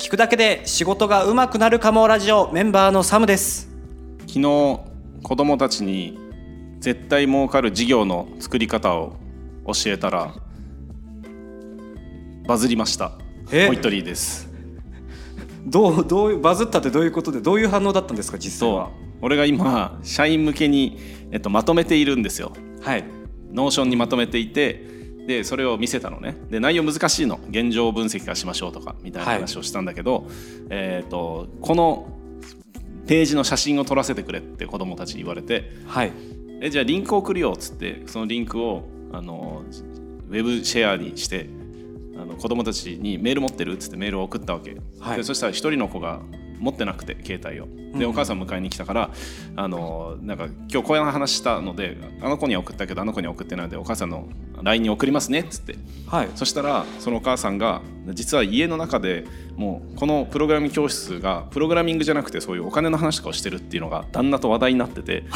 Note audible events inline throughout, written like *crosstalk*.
聞くだけで仕事が上手くなるかもラジオメンバーのサムです。昨日子供たちに絶対儲かる事業の作り方を教えたらバズりました。え？ホイットリーです。どうどうバズったってどういうことで？どういう反応だったんですか実際は？俺が今社員向けに、えっと、まとめているんですよ。はい。 Notion にまとめていてでそれを見せたのね。で内容難しいの。現状分析化しましょうとかみたいな話をしたんだけど、えー、とこのページの写真を撮らせてくれって子供たちに言われてはい。えじゃあリンク送るよっつってそのリンクをあのウェブシェアにしてあの子供たちにメール持ってるっつってメールを送ったわけ、はい。でそしたら一人の子が持ってなくて携帯を。でお母さん迎えに来たからあのなんか今日こういう話したのであの子には送ったけどあの子には送ってないのでお母さんの LINE に送りますねっつって。はい。そしたらそのお母さんが実は家の中でもうこのプログラミング教室がプログラミングじゃなくてそういうお金の話とかをしてるっていうのが旦那と話題になってて。*laughs*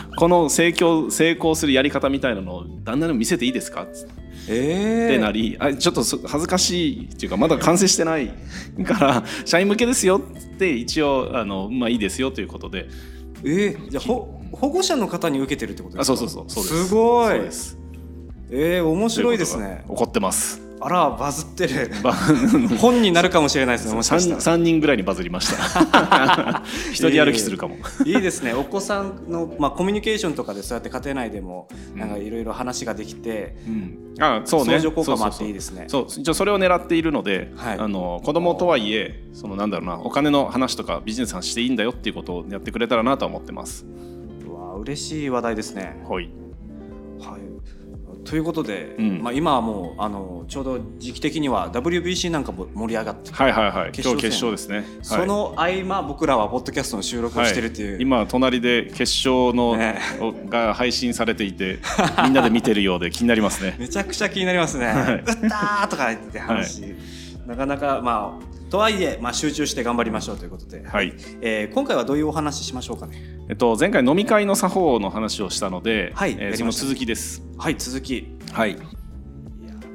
でこの成功成功するやり方みたいなのを旦那にも見せていいですか？っつってえなりあちょっとそ恥ずかしいっていうかまだ完成してないから *laughs* 社員向けですよって一応あの、まあ、いいですよということで。えー、じゃあほ保護者の方に受けてるってことですか？あそうそうそうそうです。すごい。そうです。えー、面白いですね。怒ってますあらバズってる。ば本になるかもしれないですねもしかしたら。3, 人ぐらいにバズりました。一 *laughs* 人歩きするかも、いいですね。お子さんの、まあ、コミュニケーションとかでそうやって家庭内でもなんかいろいろ話ができて、うん。あそうね。相乗効果もあっていいですね。そうそれを狙っているので、はい。あの子供とはいえそのなんだろうなお金の話とかビジネスの話していいんだよっていうことをやってくれたらなとは思ってます。うわ嬉しい話題ですね。はいはいということで、うん。まあ、今はもうあのちょうど時期的には WBC なんかも盛り上がって、はいはいはい。決勝戦。今日決勝ですね、はい。その合間僕らはポッドキャストの収録をしてるっていう、はい。今隣で決勝の、ね。おが配信されていて *laughs* みんなで見てるようで気になりますね。めちゃくちゃ気になりますね。はい。打ったーとか言って話、なかなかまあとはいえ、まあ、集中して頑張りましょうということで、はい。えー今回はどういうお話ししましょうかね？えっと前回飲み会の作法の話をしたので、はいえーその続きです。はい続き。はい。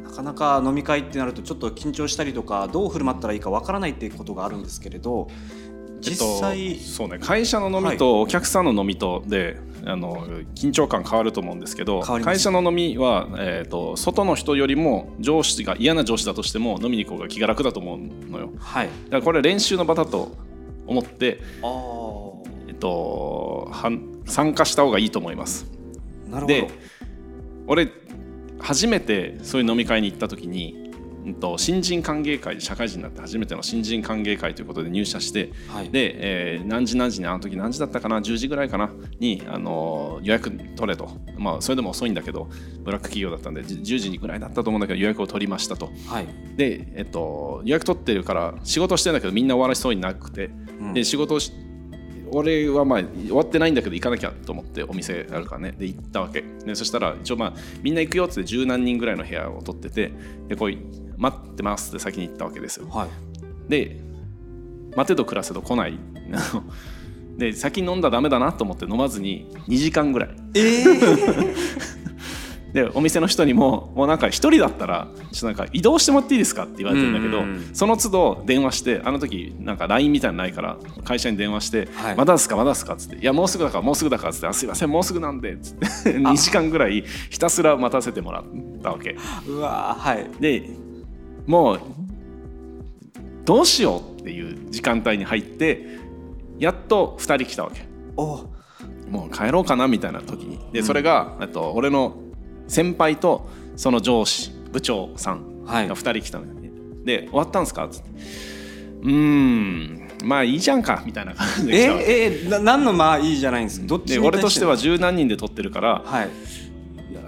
なかなか飲み会ってなるとちょっと緊張したりとかどう振る舞ったらいいかわからないっていうことがあるんですけれど実際、えっと、そうね会社の飲みとお客さんの飲みとで、あの緊張感変わると思うんですけど会社の飲みは、えー、と外の人よりも上司が嫌な上司だとしても飲みに行こうが気が楽だと思うのよ。はい。だからこれ練習の場だと思って、えっと、はん参加した方がいいと思います。なるほど。で俺初めてそういう飲み会に行った時に、うん、と新人歓迎会社会人になって初めての新人歓迎会ということで入社してはい、で、えー何時何時にあの時何時だったかな10時ぐらいかなに、あのー予約取れと。まあそれでも遅いんだけどブラック企業だったんでじ10時ぐらいだったと思うんだけど予約を取りましたと。はい。で、えっと、予約取ってるから仕事してんだけどみんな終わらしそうになくて、うん。で仕事をし俺はまあ終わってないんだけど行かなきゃと思ってお店あるからねで行ったわけ。でそしたら一応まあみんな行くよって十何人ぐらいの部屋を取っててでこう待ってますって先に行ったわけですよ。はい。で待てど暮らせど来ない。*laughs* で先に飲んだらダメだなと思って飲まずに2時間ぐらい。えー、でお店の人にももうなんか一人だったらちょっとなんか移動してもらっていいですかって言われてるんだけど、うん。うんうんその都度電話してあの時なんか LINE みたいなのないから会社に電話して「はいまだですか？まだですか?」っつって「いやもうすぐだからもうすぐだから」っつってあ「すいませんもうすぐなんで」っつって2時間ぐらいひたすら待たせてもらったわけ。うわーはい。でもうどうしようっていう時間帯に入ってやっと2人来たわけ。お。もう帰ろうかなみたいな時に。でそれが、えっと俺の先輩とその上司部長さんはい。が2人来たのよ、で終わったんですか?」っつって「うーんまあいいじゃんか」みたいな感じでえー、えー、な何のまあいいじゃないんですか？どっち俺としては十何人で撮ってるからはい。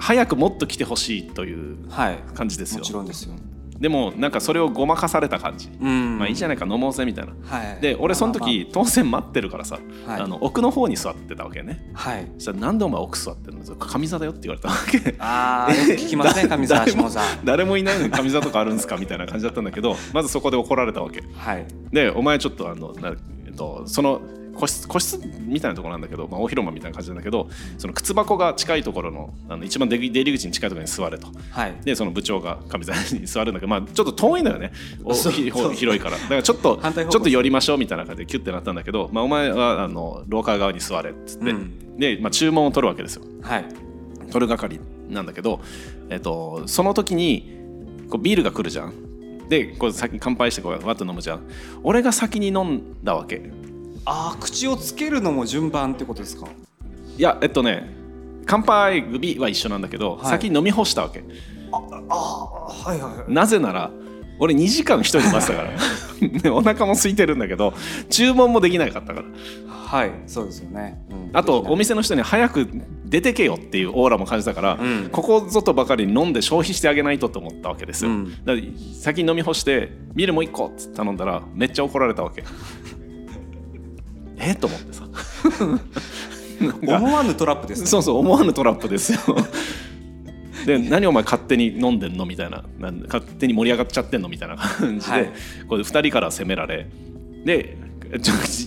早くもっと来てほしいというはい。感じですよ。もちろんですよでもなんかそれをごまかされた感じ、うん。まあいいじゃないか飲もうぜみたいな。はい。で俺その時、当然待ってるからさ、はい。あの奥の方に座ってたわけね。はい。そしたら「なんでお前奥座ってるの？上座だよ」って言われたわけ。ああ聞きますね上沢誰も下座。誰もいないのに上座とかあるんですかみたいな感じだったんだけどまずそこで怒られたわけ。はい。でお前ちょっとあのな、えっと、その個室個室みたいなところなんだけど、まあ、大広間みたいな感じなんだけどその靴箱が近いところのあの一番出出入り口に近いところに座れと。はい。でその部長が上座に座るんだけど、まあ、ちょっと遠いんだよね。*laughs* 広いから。だからちょっとちょっと寄りましょうみたいな感じでキュッてなったんだけど、まあ、お前はあの廊下側に座れっつって、うん。で、まあ、注文を取るわけですよ。はい。取る係なんだけど、えっと、その時にこうビールが来るじゃん。でこう先乾杯してこうわっと飲むじゃん。俺が先に飲んだわけああ口をつけるのも順番ってことですか？いやえっとね乾杯指は一緒なんだけど、はい。先に飲み干したわけ。ああはいはいはい。なぜなら俺2時間一人で待ってたから。で *laughs* お腹も空いてるんだけど注文もできなかったから。はいそうですよね、うんあとお店の人に早く出てけよっていうオーラも感じたから、うん。ここぞとばかりに飲んで消費してあげないとと思ったわけですよ、うん。だから先に飲み干してビールもう1個って頼んだらめっちゃ怒られたわけえ？と思ってさ。*laughs* 思わぬトラップですね。そうそう思わぬトラップですよ。*laughs* で何お前勝手に飲んでんの？みたいな。なん勝手に盛り上がっちゃってんの？みたいな感じで、はい。これ2人から責められ。で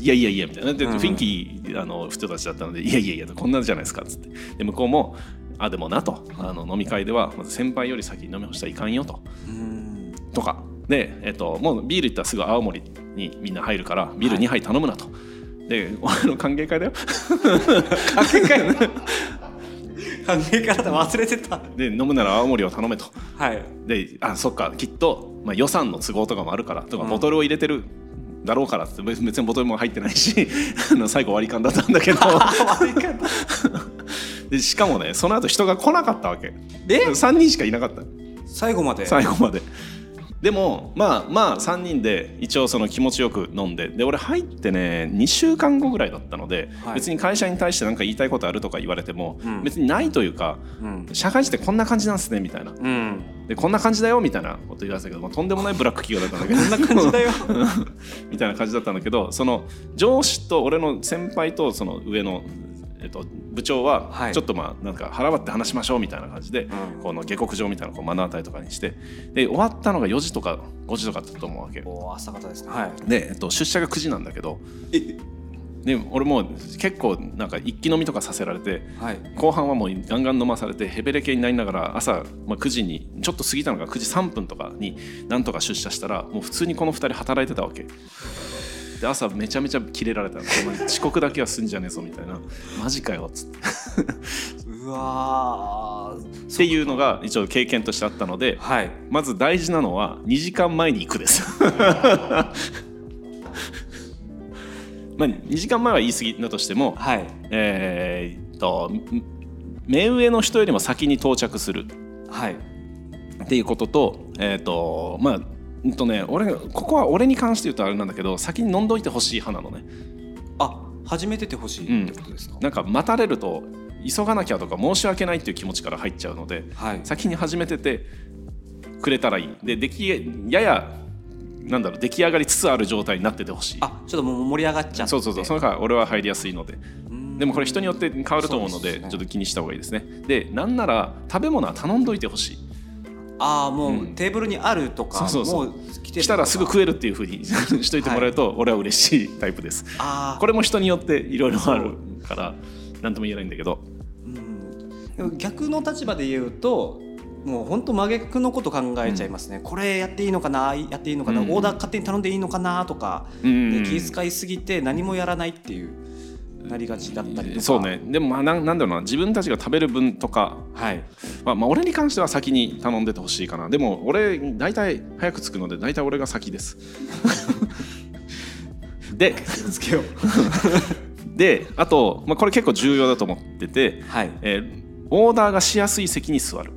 いやいやいやみたいな。で、うん。雰囲気あの人たちだったのでいやいやいやこんなんじゃないですかっつって。で向こうもあでもなと。あの飲み会ではまず先輩より先に飲み干したらいかんよと。うん。とか。で、えっと、もうビールいったらすぐ青森にみんな入るからビール2杯頼むなと。で俺の歓迎会だよ。*laughs* 関係会？考え方忘れてた。で飲むなら青森を頼めと。はい。であそっかきっと、まあ、予算の都合とかもあるからとかうん。ボトルを入れてるだろうからって別別にボトルも入ってないし *laughs* あの最後割り勘だったんだけど。*laughs* でしかもねその後人が来なかったわけ。え？3人しかいなかった。最後まで？最後まででもまあまあ3人で一応その気持ちよく飲んでで俺入ってね2週間後ぐらいだったので、はい。別に会社に対して何か言いたいことあるとか言われても、うん。別にないというかうん。社会人ってこんな感じなんですねみたいな。うん。でこんな感じだよみたいなこと言われてたけど、まあ、とんでもないブラック企業だったんだけど *laughs* こんな感じだよ。*laughs* みたいな感じだったんだけどその上司と俺の先輩とその上の、えっと、部長ははい。ちょっとまあなんか腹割って話しましょうみたいな感じで、うん。この下克上みたいなこう目の当たりとかにしてで終わったのが4時とか5時とかだったと思うわけ。おー朝方ですねはい。で、えっと、出社が9時なんだけどえで俺もう結構なんか一気飲みとかさせられてはい。後半はもうガンガン飲まされてヘベレケになりながら朝、まあ、9時にちょっと過ぎたのが9時3分とかになんとか出社したらもう普通にこの2人働いてたわけで朝めちゃめちゃキレられた遅刻だけはすんじゃねえぞみたいな。マジかよっつって。うわー。っていうのが一応経験としてあったのではい。まず大事なのは2時間前に行くです。*laughs* まあ2時間前は言い過ぎだとしてもはい。えーっとん目上の人よりも先に到着する。はい。っていうことと、えっ、と、まあ、うんとね、俺、ここは俺に関して言うとあれなんだけど、先に飲んどいてほしい派なのね。あ始めててほしいってことですか、なんか待たれると、急がなきゃとか申し訳ないっていう気持ちから入っちゃうので、はい先に始めててくれたらいい。で、出来やや、なんだろう、出来上がりつつある状態になっててほしい。あちょっともう盛り上がっちゃってそうそうそう、そのから俺は入りやすいので。うんでもこれ人によって変わると思うので、ねちょっと気にした方がいいですね。で、なんなら食べ物は頼んどいてほしい。ああもう、うん。テーブルにあるとかそうそうそう。もう来てる来たらすぐえ食えるっていうふうにしといてもらえると、俺は嬉しいタイプです。これも人によっていろいろあるから何とも言えないんだけど。うん。逆の立場で言うともう本当真逆のこと考えちゃいますね、これやっていいのかなやっていいのかな、うん。オーダー勝手に頼んでいいのかなとか、うん。で気遣いすぎて何もやらないっていうなりがちだったりとか。そうね。でもまあなんなんだろうな。自分たちが食べる分とか、はい。まあ、まあ俺に関しては先に頼んでてほしいかな。でも俺大体早く着くので大体俺が先です。*laughs* でつけよう。*laughs* であと、まあ、これ結構重要だと思ってて、はい。えーオーダーがしやすい席に座る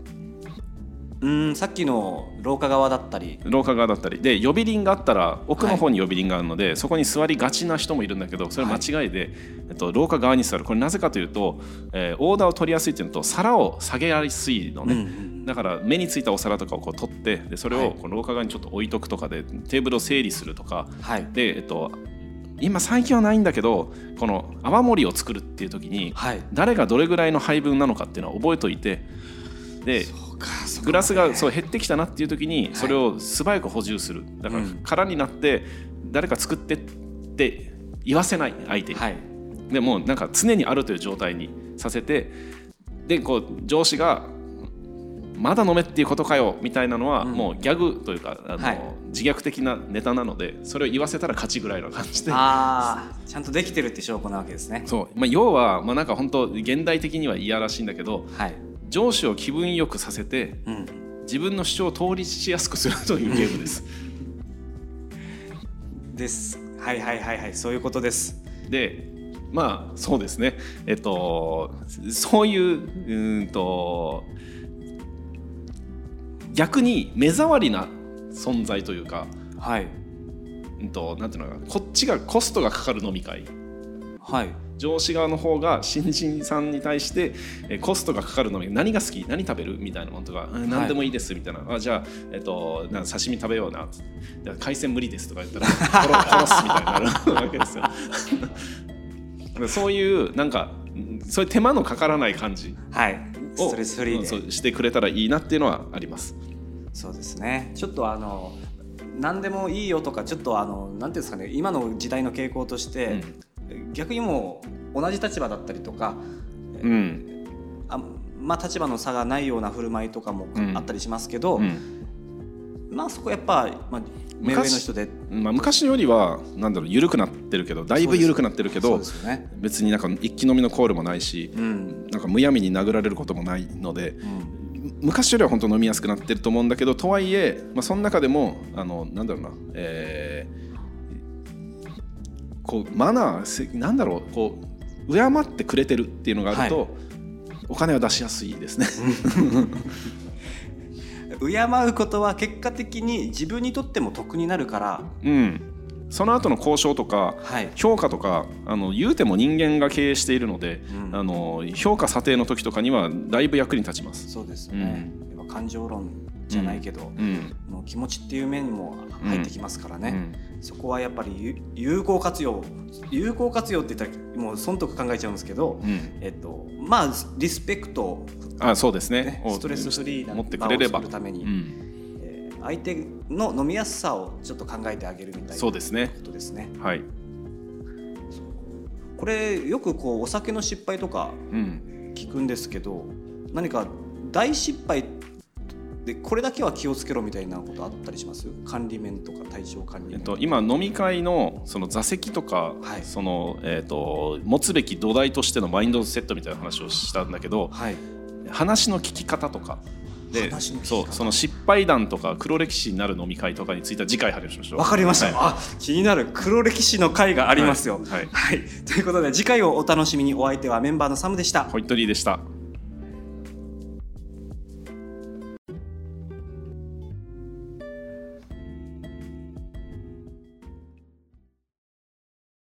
うんさっきの廊下側だったり。廊下側だったり。で呼び鈴があったら奥の方に呼び鈴があるので、そこに座りがちな人もいるんだけどそれは間違いで、えっと、廊下側に座る。これなぜかというと、えーオーダーを取りやすいっていうのと皿を下げやすいのね、うんうんだから目についたお皿とかをこう取ってでそれはい。をこう廊下側にちょっと置いとくとかでテーブルを整理するとか。はい。で、えっと、今最近はないんだけどこの泡盛を作るっていう時にはい。誰がどれぐらいの配分なのかっていうのは覚えといてでグラスがそう減ってきたなっていう時にそれを素早く補充する。だからうん。空になって誰か作ってって言わせない相手に、はい。でもうなんか常にあるという状態にさせてでこう上司が「まだ飲めっていうことかよ」みたいなのは、うん。もうギャグというかあの、はい。自虐的なネタなのでそれを言わせたら勝ちぐらいの感じで。ああちゃんとできてるって証拠なわけですね。そう。まあ、要は、まあ、なんか本当現代的にはいやらしいんだけどはい、上司を気分よくさせてうん、自分の主張を通りしやすくするというゲームです。です。はいはいはいはいそういうことです。でまあそうですね。えっとそういううーんと逆に目障りな存在というか、はい。うんと、なんていうのかな。こっちがコストがかかる飲み会。はい上司側の方が新人さんに対してえコストがかかる飲み会何が好き？何食べる？みたいなものとか、うん何でもいいですみたいな、あじゃあ、えっと、な刺身食べような。海鮮無理ですとか言ったら殺殺すみたいになる *laughs* わけですよ。*laughs* そういうなんかうんそういう手間のかからない感じ。はい。をそうしてくれたらいいなっていうのはあります。そうですね。ちょっとあの何でもいいよとかちょっとあのなんていうんですかね今の時代の傾向として、逆にもう同じ立場だったりとか、うん。あまあ立場の差がないような振る舞いとかもうん。あったりしますけど、うん。まあそこやっぱ、まあ、目上の人で。まあ、昔よりはなんだろう緩くなってるけどだいぶ緩くなってるけそうどですよね、別になんか一気飲みのコールもないしうん。なんかむやみに殴られることもないのでうん。昔よりは本当飲みやすくなってると思うんだけどとはいえ、まあ、その中でもあのなんだろうな、えーこうマナーせなんだろうこう敬ってくれてるっていうのがあると、はい。お金は出しやすいですね。敬うことは結果的に自分にとっても得になるから、うん、その後の交渉とかはい。評価とかあの言うても人間が経営しているので、うん。あの評価査定の時とかにはだいぶ役に立ちます。そうですよね、やっぱ感情論じゃないけど、うん。気持ちっていう面も入ってきますからね、うんそこはやっぱり有有効活用有効活用って言ったらもう損得考えちゃうんですけど、うん。えっとまあリスペクト、あそうですね。ね、をストレスフリーな持ってくれれば。場を作るために、うん、えー相手の飲みやすさをちょっと考えてあげるみたいなこそうですね。とですね。はい、これよくこうお酒の失敗とかうん、聞くんですけど何か大失敗でこれだけは気をつけろみたいなことあったりします？管理面とか体調管理面。えっと、今飲み会のその座席とか、はい。そのえっと持つべき土台としてのマインドセットみたいな話をしたんだけどはい。話の聞き方とか。でそうその失敗談とか黒歴史になる飲み会とかについては次回話しましょう。わかりました、はい。あ気になる。黒歴史の回がありますよ。はい。はい。はい、ということで次回をお楽しみに。お相手はメンバーのサムでした。ホイットリーでした。